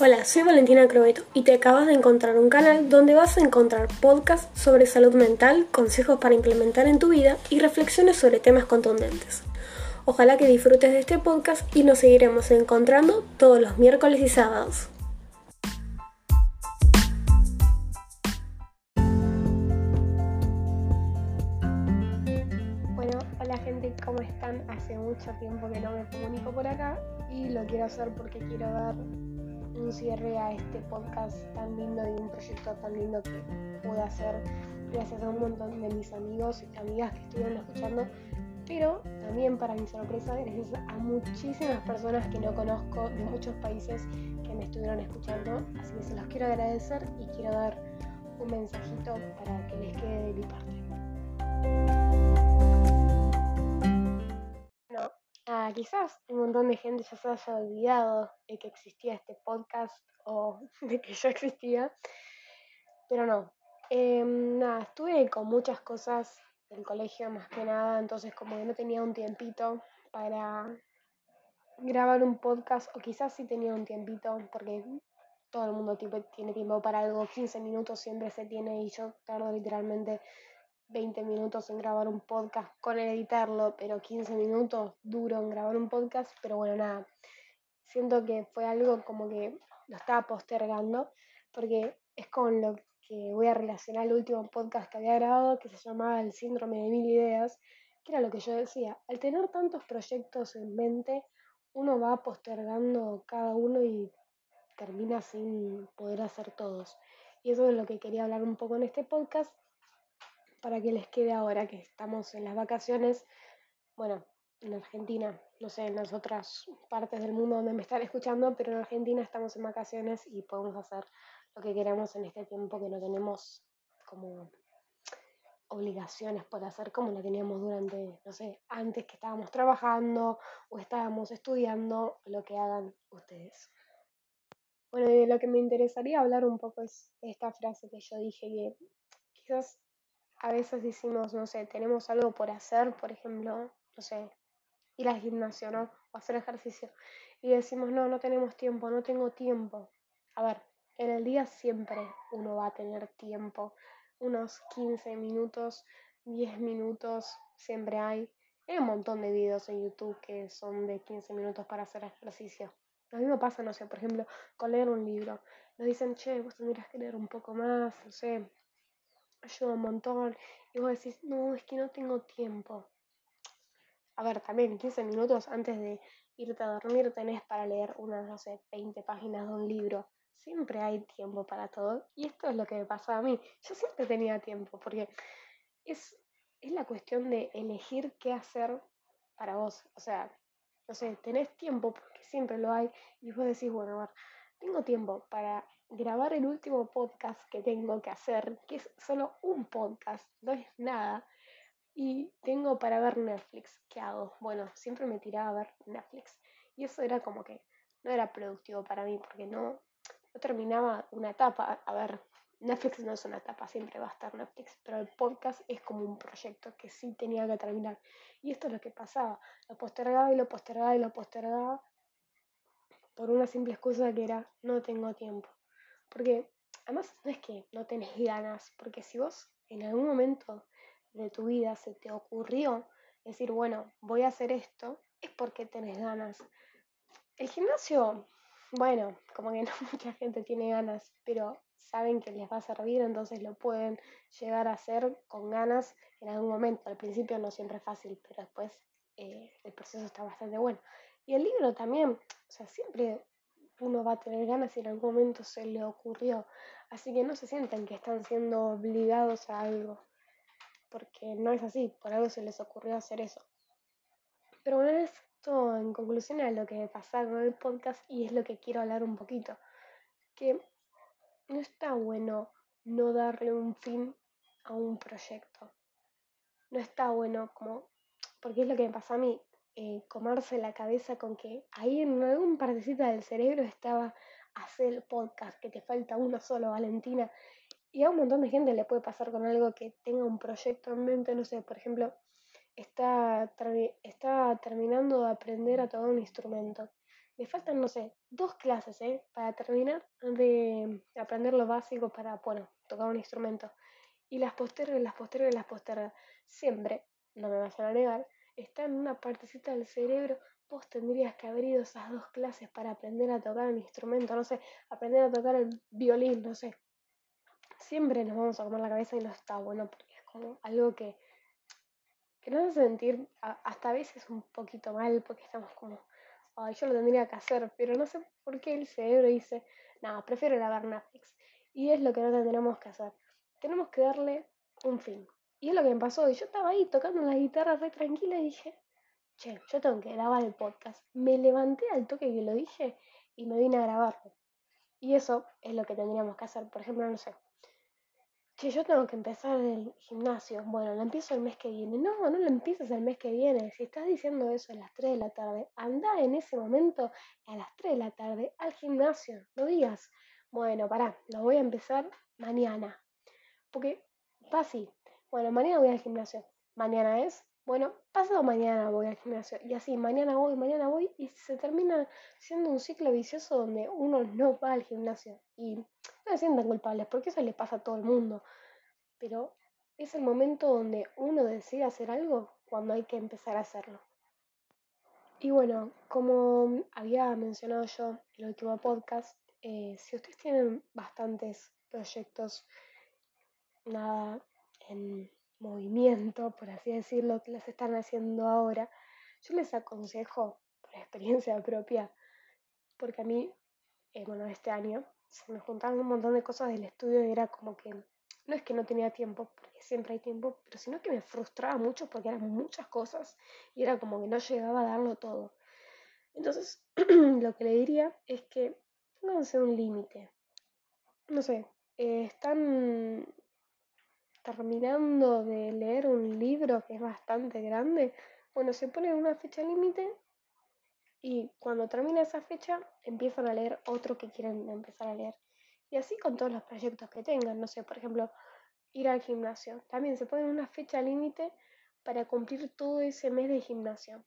Hola, soy Valentina Crobeto y te acabas de encontrar un canal donde vas a encontrar podcasts sobre salud mental, consejos para implementar en tu vida y reflexiones sobre temas contundentes. Ojalá que disfrutes de este podcast y nos seguiremos encontrando todos los miércoles y sábados. Bueno, hola gente, ¿cómo están? Hace mucho tiempo que no me comunico por acá y lo quiero hacer porque quiero dar un cierre a este podcast tan lindo y un proyecto tan lindo que pude hacer gracias a un montón de mis amigos y amigas que estuvieron escuchando, pero también para mi sorpresa gracias a muchísimas personas que no conozco de muchos países que me estuvieron escuchando, así que se los quiero agradecer y quiero dar un mensajito para que les quede de mi parte. Quizás un montón de gente ya se haya olvidado de que existía este podcast o de que yo existía, pero no. Em, nada, estuve con muchas cosas del colegio más que nada, entonces como que no tenía un tiempito para grabar un podcast, o quizás sí tenía un tiempito, porque todo el mundo tiene tiempo para algo, 15 minutos siempre se tiene y yo tardo literalmente 20 minutos en grabar un podcast con editarlo, pero 15 minutos duro en grabar un podcast, pero bueno, nada, siento que fue algo como que lo estaba postergando, porque es con lo que voy a relacionar el último podcast que había grabado, que se llamaba El síndrome de mil ideas, que era lo que yo decía, al tener tantos proyectos en mente, uno va postergando cada uno y termina sin poder hacer todos. Y eso es lo que quería hablar un poco en este podcast, para que les quede ahora que estamos en las vacaciones. Bueno, en Argentina, no sé, en las otras partes del mundo donde me están escuchando, pero en Argentina estamos en vacaciones y podemos hacer lo que queramos en este tiempo que no tenemos como obligaciones por hacer como lo teníamos durante, no sé, antes que estábamos trabajando o estábamos estudiando, lo que hagan ustedes. Bueno, de lo que me interesaría hablar un poco es esta frase que yo dije que quizás a veces decimos, no sé, tenemos algo por hacer, por ejemplo, no sé, ir al gimnasio, ¿no? O hacer ejercicio. Y decimos, no, no tenemos tiempo, no tengo tiempo. A ver, en el día siempre uno va a tener tiempo. Unos 15 minutos, 10 minutos, siempre hay. Hay un montón de videos en YouTube que son de 15 minutos para hacer ejercicio. Lo mismo pasa, no sé, por ejemplo, con leer un libro. Nos dicen, che, vos tendrías que leer un poco más, no sé, ayuda un montón. Y vos decís, no, es que no tengo tiempo. A ver, también 15 minutos antes de irte a dormir tenés para leer unas, no sé, 20 páginas de un libro. Siempre hay tiempo para todo. Y esto es lo que me pasaba a mí. Yo siempre tenía tiempo, porque es, es la cuestión de elegir qué hacer para vos. O sea, no sé, tenés tiempo, porque siempre lo hay, y vos decís, bueno, a ver, tengo tiempo para grabar el último podcast que tengo que hacer, que es solo un podcast, no es nada. Y tengo para ver Netflix. ¿Qué hago? Bueno, siempre me tiraba a ver Netflix. Y eso era como que no era productivo para mí porque no, no terminaba una etapa. A ver, Netflix no es una etapa, siempre va a estar Netflix, pero el podcast es como un proyecto que sí tenía que terminar. Y esto es lo que pasaba. Lo postergaba y lo postergaba y lo postergaba por una simple excusa que era no tengo tiempo. Porque además no es que no tenés ganas, porque si vos en algún momento de tu vida se te ocurrió decir, bueno, voy a hacer esto, es porque tenés ganas. El gimnasio, bueno, como que no mucha gente tiene ganas, pero saben que les va a servir, entonces lo pueden llegar a hacer con ganas en algún momento. Al principio no siempre es fácil, pero después eh, el proceso está bastante bueno. Y el libro también, o sea, siempre uno va a tener ganas y en algún momento se le ocurrió. Así que no se sienten que están siendo obligados a algo, porque no es así, por algo se les ocurrió hacer eso. Pero bueno, esto en conclusión es lo que pasa con el podcast y es lo que quiero hablar un poquito, que no está bueno no darle un fin a un proyecto. No está bueno como, porque es lo que me pasa a mí, eh, comerse la cabeza con que ahí en algún partecita del cerebro estaba hacer el podcast, que te falta uno solo, Valentina. Y a un montón de gente le puede pasar con algo que tenga un proyecto en mente, no sé, por ejemplo, está, está terminando de aprender a tocar un instrumento me faltan, no sé, dos clases, ¿eh? Para terminar de aprender lo básico para, bueno, tocar un instrumento. Y las postergo, las postergo, las postergo. Siempre, no me vas a negar, está en una partecita del cerebro, vos tendrías que haber ido esas dos clases para aprender a tocar un instrumento, no sé, aprender a tocar el violín, no sé. Siempre nos vamos a comer la cabeza y no está bueno porque es como algo que, que nos hace sentir hasta a veces un poquito mal porque estamos como, ay, yo lo tendría que hacer, pero no sé por qué el cerebro dice, no, prefiero ver Netflix. Y es lo que no tendremos que hacer. Tenemos que darle un fin. Y es lo que me pasó. Y yo estaba ahí tocando la guitarra re tranquila y dije, che, yo tengo que grabar el podcast. Me levanté al toque que lo dije y me vine a grabarlo. Y eso es lo que tendríamos que hacer. Por ejemplo, no sé. Che, yo tengo que empezar el gimnasio. Bueno, lo empiezo el mes que viene. No, no lo empieces el mes que viene. Si estás diciendo eso a las 3 de la tarde, anda en ese momento a las 3 de la tarde al gimnasio. No digas, bueno, pará, lo voy a empezar mañana. Porque va así. Bueno, mañana voy al gimnasio. Mañana es bueno, pasado mañana voy al gimnasio y así, mañana voy, mañana voy y se termina siendo un ciclo vicioso donde uno no va al gimnasio y no se sientan culpables porque eso le pasa a todo el mundo. Pero es el momento donde uno decide hacer algo cuando hay que empezar a hacerlo. Y bueno, como había mencionado yo en el último podcast, eh, si ustedes tienen bastantes proyectos, nada en movimiento, por así decirlo, que las están haciendo ahora, yo les aconsejo, por experiencia propia, porque a mí, eh, bueno, este año se me juntaban un montón de cosas del estudio y era como que, no es que no tenía tiempo, porque siempre hay tiempo, pero sino que me frustraba mucho porque eran muchas cosas y era como que no llegaba a darlo todo. Entonces, lo que le diría es que pónganse un límite. No sé, eh, están terminando de leer un libro que es bastante grande, bueno, se pone una fecha límite y cuando termina esa fecha empiezan a leer otro que quieren empezar a leer. Y así con todos los proyectos que tengan, no sé, por ejemplo, ir al gimnasio. También se pone una fecha límite para cumplir todo ese mes de gimnasio.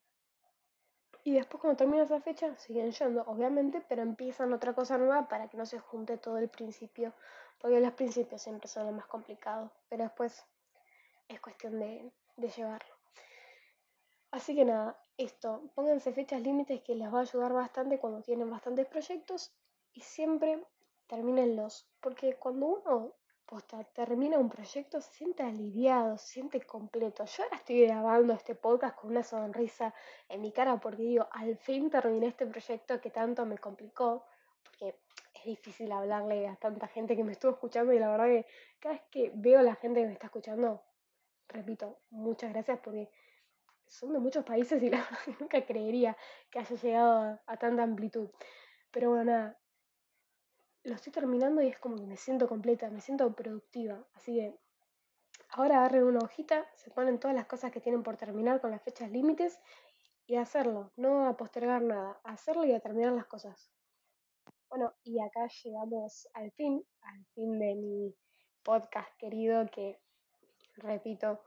Y después cuando termina esa fecha siguen yendo, obviamente, pero empiezan otra cosa nueva para que no se junte todo el principio porque los principios siempre son lo más complicado, pero después es cuestión de, llevarlo. Así que nada, esto, pónganse fechas límites que les va a ayudar bastante cuando tienen bastantes proyectos y siempre termínenlos, porque cuando uno termina un proyecto se siente aliviado, se siente completo. Yo ahora estoy grabando este podcast con una sonrisa en mi cara porque digo, al fin terminé este proyecto que tanto me complicó, porque es difícil hablarle a tanta gente que me estuvo escuchando y la verdad que cada vez que veo a la gente que me está escuchando, repito, muchas gracias porque son de muchos países y la verdad que nunca creería que haya llegado a, tanta amplitud. Pero bueno, nada, lo estoy terminando y es como que me siento completa, me siento productiva. Así que ahora agarren una hojita, se ponen todas las cosas que tienen por terminar con las fechas límites y hacerlo, no a postergar nada, hacerlo y a terminar las cosas. Bueno, y acá llegamos al fin, al fin de mi podcast querido que, repito,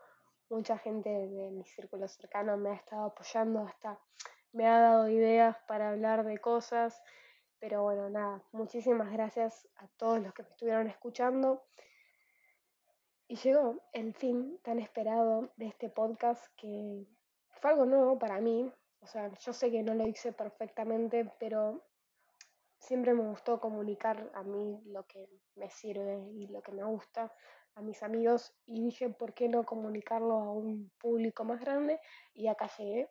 mucha gente de mi círculo cercano me ha estado apoyando, hasta me ha dado ideas para hablar de cosas, pero bueno, nada, muchísimas gracias a todos los que me estuvieron escuchando. Y llegó el fin tan esperado de este podcast que fue algo nuevo para mí. O sea, yo sé que no lo hice perfectamente, pero siempre me gustó comunicar a mí lo que me sirve y lo que me gusta a mis amigos y dije, ¿por qué no comunicarlo a un público más grande? Y acá llegué.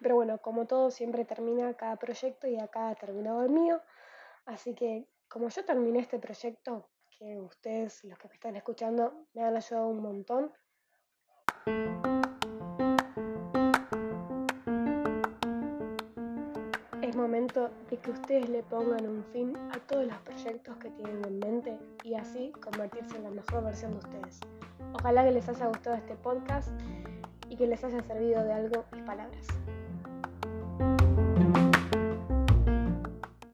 Pero bueno, como todo, siempre termina cada proyecto y acá ha terminado el mío. Así que como yo terminé este proyecto, que ustedes, los que me están escuchando, me han ayudado un montón. Momento de que ustedes le pongan un fin a todos los proyectos que tienen en mente y así convertirse en la mejor versión de ustedes. Ojalá que les haya gustado este podcast y que les haya servido de algo mis palabras.